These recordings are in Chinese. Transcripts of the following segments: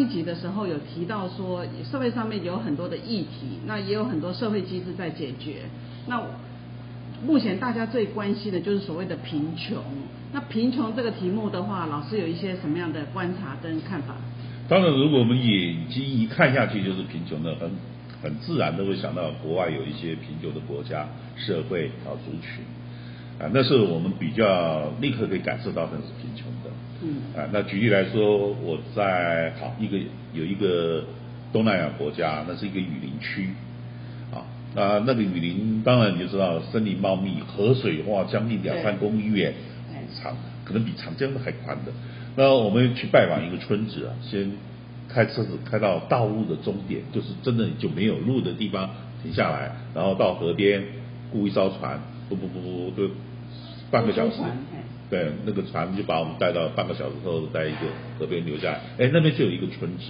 一集的时候有提到说，社会上面有很多的议题，那也有很多社会机制在解决。那目前大家最关心的就是所谓的贫穷。那贫穷这个题目的话，老师有一些什么样的观察跟看法？当然，如果我们眼睛一看下去就是贫穷的，很很自然的会想到国外有一些贫穷的国家、社会啊族群啊，那是我们比较立刻可以感受到的是贫穷的。嗯啊，那举例来说，我在好一个有一个东南亚国家，那是一个雨林区。啊，那那个雨林当然你就知道，森林茂密，河水哇将近两三公里远，长可能比长江都还宽的。那我们去拜访一个村子啊，先开车子开到道路的终点，就是真的就没有路的地方停下来，然后到河边雇一艘船，不不不不就半个小时，对，那个船就把我们带到半个小时后，在一个河边留下来，哎，那边就有一个村子。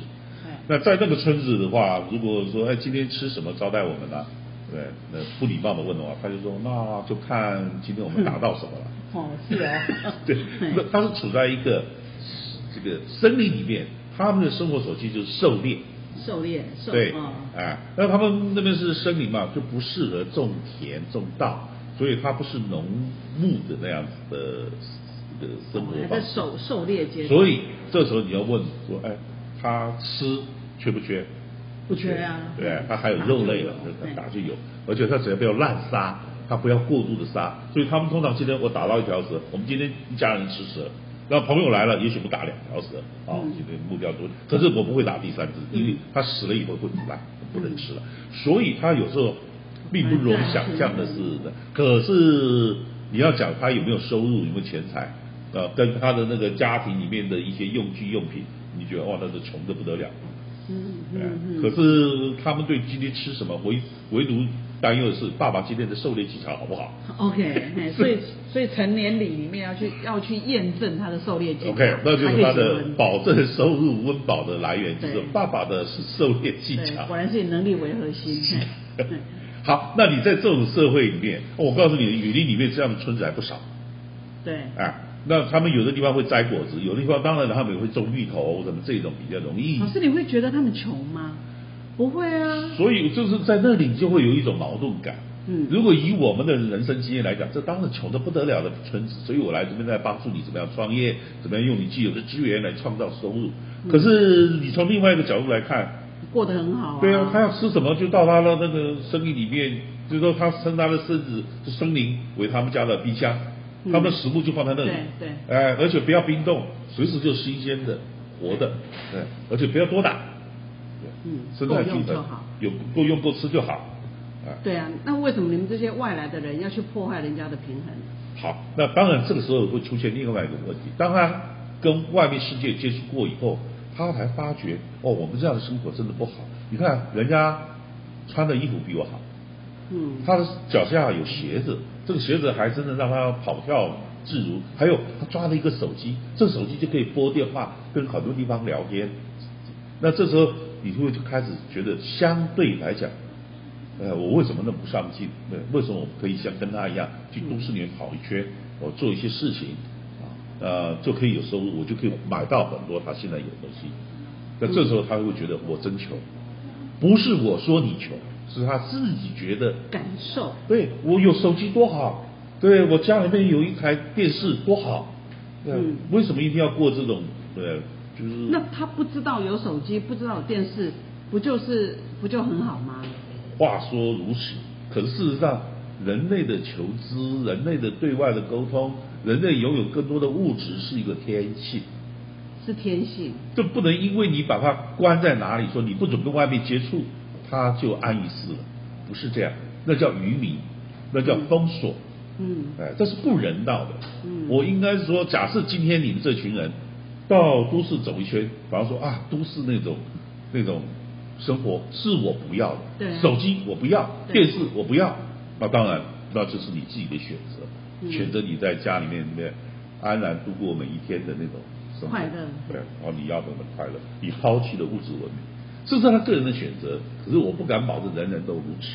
那在那个村子的话，如果说哎今天吃什么招待我们呢？对，那不礼貌的问的话，他就说那就看今天我们打到什么了。哦，是啊。对，那他是处在一个这个森林里面，他们的生活所需就是狩猎。狩猎，狩对，哎，那他们那边是森林嘛，就不适合种田种稻，所以它不是农牧的那样子的的生活方式。狩狩猎阶段。所以这时候你要问说，哎，他吃缺不缺？不缺。啊，对，它还有肉类了，打就有，而且它只要不要滥杀，它不要过度的杀，所以他们通常今天我打到一条蛇，我们今天一家人吃蛇，那朋友来了，也许不打两条蛇，啊，今天目标多，可是我不会打第三只，因为它死了以后会腐烂，不能吃了，所以它有时候并不容想象的是的，可是你要讲他有没有收入，有没有钱财，啊，跟他的那个家庭里面的一些用具用品，你觉得哇，那是穷的不得了。嗯嗯，可是他们对今天吃什么唯唯独担忧的是爸爸今天的狩猎技巧好不好？OK，所以所以成年礼里面要去要去验证他的狩猎技巧。OK，那就是他的保证收入温饱的来源，就是爸爸的狩猎技巧。果然是以能力为核心。好，那你在这种社会里面，我告诉你，雨林里面这样的村子还不少。对。啊。那他们有的地方会摘果子，有的地方当然他们也会种芋头什么这种比较容易。老师，你会觉得他们穷吗？不会啊。所以就是在那里就会有一种矛盾感。嗯。如果以我们的人生经验来讲，这当然穷的不得了的村子，所以我来这边在帮助你怎么样创业，怎么样用你既有的资源来创造收入。可是你从另外一个角度来看，过得很好啊。对啊，他要吃什么就到他的那个森林里面，就是说他称他的孙子是森林为他们家的冰箱。他们的食物就放在那里，对，哎，而且不要冰冻，随时就新鲜的、活的，对，而且不要多打，嗯，生态平衡，有够用够吃就好，啊，对啊，那为什么你们这些外来的人要去破坏人家的平衡？好，那当然这个时候会出现另外一个问题，当他跟外面世界接触过以后，他才发觉，哦，我们这样的生活真的不好。你看人家穿的衣服比我好。嗯，他的脚下有鞋子，这个鞋子还真的让他跑跳自如。还有他抓了一个手机，这手机就可以拨电话，跟很多地方聊天。那这时候你会就开始觉得，相对来讲，呃，我为什么那么不上进？对，为什么我可以像跟他一样去都市里面跑一圈，我做一些事情啊，呃，就可以有收入，我就可以买到很多他现在有的东西。那这时候他会觉得我真穷，不是我说你穷。是他自己觉得感受，对我有手机多好，对我家里面有一台电视多好，嗯，为什么一定要过这种对？就是那他不知道有手机，不知道有电视，不就是不就很好吗？话说如此，可是事实上，人类的求知，人类的对外的沟通，人类拥有更多的物质是一个天性，是天性，这不能因为你把它关在哪里，说你不准跟外面接触。它就安于私了，不是这样，那叫愚民，那叫封锁，嗯，哎，这是不人道的。嗯，我应该是说，假设今天你们这群人到都市走一圈，比方说啊，都市那种那种生活是我不要的，对。手机我不要，电视我不要，那当然那这是你自己的选择，嗯选择你在家里面里面安然度过每一天的那种生活。快乐。对，然后你要的快乐，你抛弃了物质文明，这是他个人的选择，可是我不敢保证人人都如此。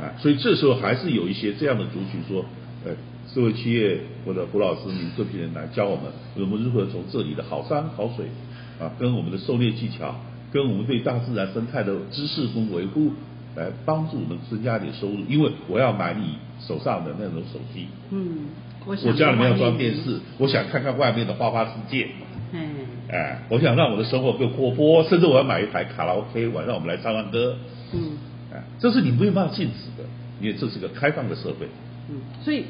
啊，所以这时候还是有一些这样的族群说，呃，社会企业或者胡老师您这批人来教我们，我们如何从这里的好山好水啊，跟我们的狩猎技巧，跟我们对大自然生态的知识跟维护，来帮助我们增加一点收入。因为我要买你手上的那种手机，嗯，我想我家里面要装电视，我想看看外面的花花世界。嗯，哎，我想让我的生活更活泼，甚至我要买一台卡拉 OK，晚上我们来唱唱歌。嗯哎，这是你没有办法禁止的，因为这是个开放的社会。嗯，所以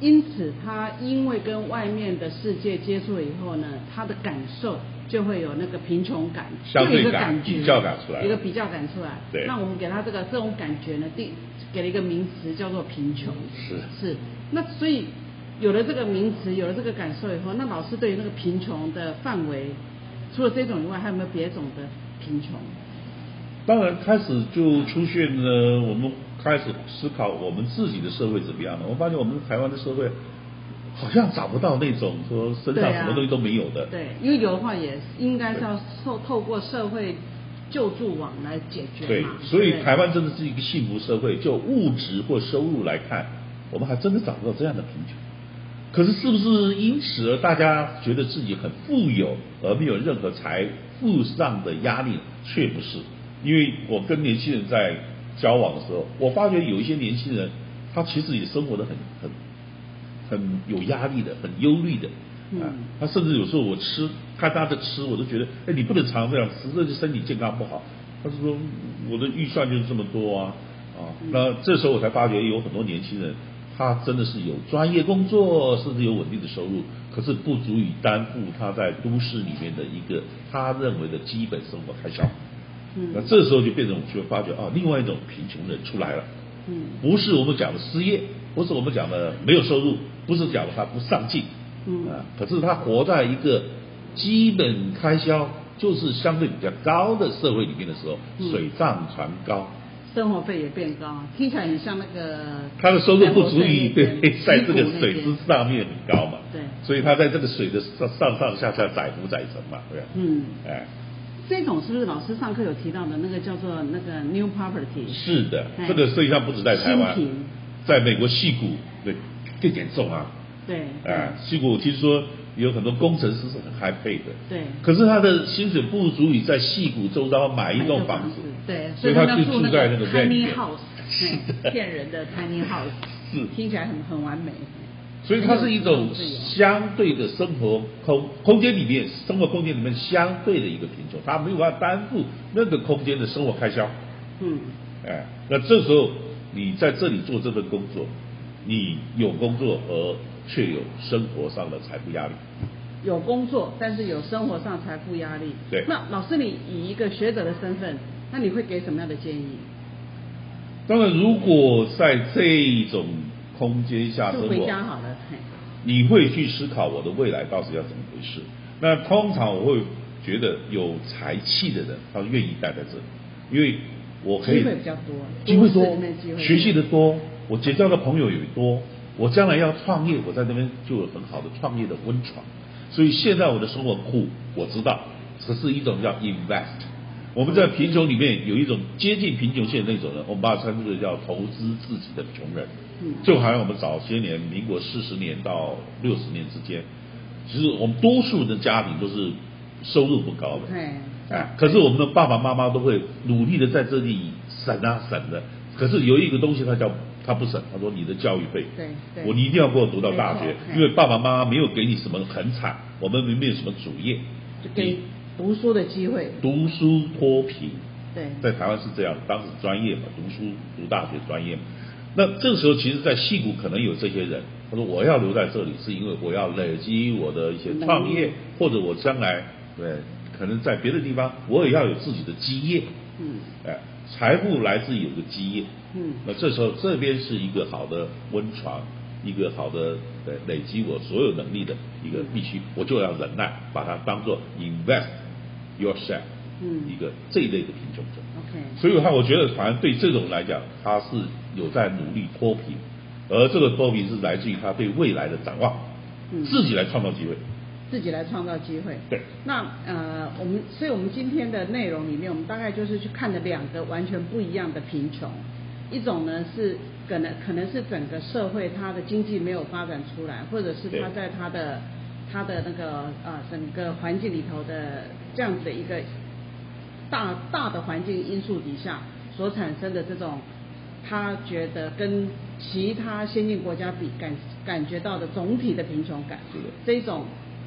因此他因为跟外面的世界接触了以后呢，他的感受就会有那个贫穷感，相对就有一个感感觉，比较感出来一个比较感出来。对那我们给他这个这种感觉呢，第给了一个名词叫做贫穷。是是，那所以有了这个名词，有了这个感受以后，那老师对于那个贫穷的范围，除了这种以外，还有没有别种的贫穷？当然，开始就出现了，我们开始思考我们自己的社会怎么样了。我发现我们台湾的社会好像找不到那种说身上什么东西都没有的。对，因为有的话也应该是要透透过社会救助网来解决对。所以台湾真的是一个幸福社会，就物质或收入来看，我们还真的找不到这样的贫穷。可是是不是因此而大家觉得自己很富有，而没有任何财富上的压力？却不是，因为我跟年轻人在交往的时候，我发觉有一些年轻人，他其实也生活的很很很有压力的，很忧虑的。啊嗯，他甚至有时候我吃看他的吃，我都觉得，哎，你不能常这样吃，这就身体健康不好。他是说我的预算就是这么多啊，啊，嗯那这时候我才发觉有很多年轻人，他真的是有专业工作，甚至有稳定的收入，可是不足以担负他在都市里面的一个他认为的基本生活开销。嗯那嗯这时候就变成我们就会发觉啊，另外一种贫穷人出来了。嗯不是我们讲的失业，不是我们讲的没有收入，不是讲的他不上进，嗯。啊，可是他活在一个基本开销就是相对比较高的社会里面的时候，嗯。水涨船高，生活费也变高，听起来很像那个他的收入不足以对在这个水之上面很高嘛，对。所以他在这个水的上上上下下载浮载沉嘛，对？吧？嗯，哎，这种是不是老师上课有提到的那个叫做那个 new property？是的哎，这个实际上不止在台湾，在美国戏谷对更严重啊。对，啊，戏谷听说有很多工程师是很嗨配的，对。可是他的薪水不足以在戏谷周遭买一栋房子，对，所以他就住住在那个 tiny house，是骗人的 tiny house，是。听起来很很完美。所以它是一种相对的生活空空间里面，生活空间里面相对的一个贫穷，他没有办法担负那个空间的生活开销，嗯。哎，那这时候你在这里做这份工作，你有工作而却有生活上的财富压力。有工作，但是有生活上财富压力。对那老师，你以一个学者的身份，那你会给什么样的建议？当然，如果在这种空间下生就回活，家好了。你会去思考我的未来到底要怎么回事。那通常我会觉得有才气的人，他愿意待在这里，因为我可以机会比较多机会，多学习的多，我结交的朋友也多，我将来要创业，我在那边就有很好的创业的温床。所以现在我的生活苦，我知道，这是一种叫 invest。我们在贫穷里面有一种接近贫穷线那种人，我们把它称之为叫投资自己的穷人。嗯就好像我们早些年，民国四十年到六十年之间，其实我们多数的家庭都是收入不高的，对，哎，可是我们的爸爸妈妈都会努力的在这里省啊省的。可是有一个东西，它叫他不省，他说你的教育费，对对。我你一定要给我读到大学因为爸爸妈妈没有给你什么很惨，我们没有什么主业，就给读书的机会。读书脱贫，对，在台湾是这样，当时专业嘛，读书读大学专业嘛。那这个时候，其实，在戏谷可能有这些人，他说我要留在这里，是因为我要累积我的一些创业，或者我将来对可能在别的地方，我也要有自己的基业，嗯。哎，财富来自有个基业。嗯那这时候这边是一个好的温床，一个好的呃累积我所有能力的一个必须，我就要忍耐，把它当做 invest yourself，嗯一个这一类的贫穷者。OK，所以的话，我觉得反正对这种来讲，他是有在努力脱贫，而这个脱贫是来自于他对未来的展望，嗯自己来创造机会。自己来创造机会。对，那呃，我们所以我们今天的内容里面，我们大概就是去看了两个完全不一样的贫穷，一种呢是可能可能是整个社会它的经济没有发展出来，或者是它在它的它的那个呃整个环境里头的这样子的一个大大的环境因素底下所产生的这种，他觉得跟其他先进国家比感感觉到的总体的贫穷感，这种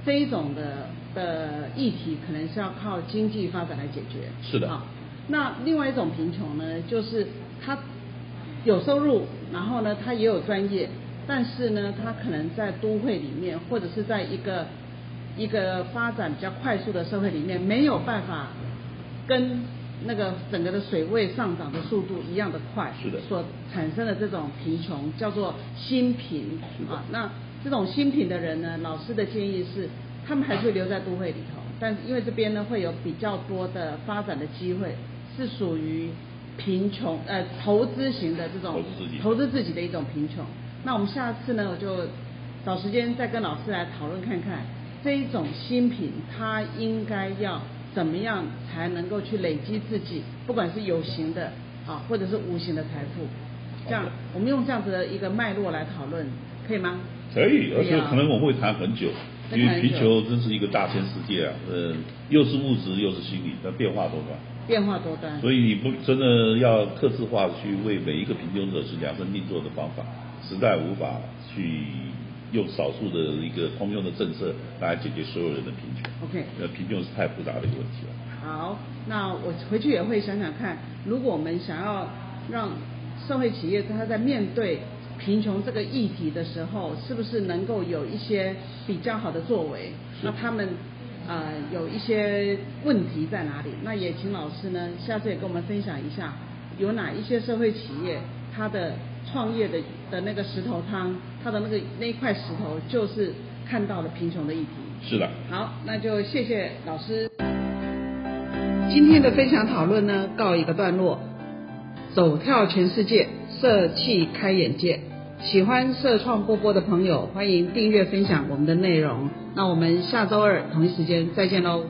这一种的的议题，可能是要靠经济发展来解决。是的好，那另外一种贫穷呢，就是他有收入，然后呢，他也有专业，但是呢，他可能在都会里面，或者是在一个一个发展比较快速的社会里面，没有办法跟那个整个的水位上涨的速度一样的快，是的所产生的这种贫穷叫做新贫啊。那这种新品的人呢，老师的建议是，他们还是会留在都会里头，但因为这边呢会有比较多的发展的机会，是属于贫穷呃投资型的这种投资自己投资自己的一种贫穷。那我们下次呢，我就找时间再跟老师来讨论看看，这一种新品它应该要怎么样才能够去累积自己，不管是有形的啊，或者是无形的财富。这样，我们用这样子的一个脉络来讨论，可以吗？可以，而且可能我会谈很久，会谈很久因为贫穷真是一个大千世界啊，呃，又是物质又是心理，那变化多端。变化多端。所以你不真的要克制化去为每一个贫穷者是量身定做的方法，实在无法去用少数的一个通用的政策来解决所有人的贫穷。OK 呃，贫穷是太复杂的一个问题了。好，那我回去也会想想看，如果我们想要让社会企业它在面对贫穷这个议题的时候，是不是能够有一些比较好的作为？那他们呃有一些问题在哪里？那也请老师呢，下次也跟我们分享一下，有哪一些社会企业它的创业的的那个石头汤，它的那个那一块石头就是看到了贫穷的议题。是的，好，那就谢谢老师。今天的分享讨论呢，告一个段落。走跳全世界，社气开眼界。喜欢社创波波的朋友，欢迎订阅分享我们的内容。那我们下周二同一时间再见喽。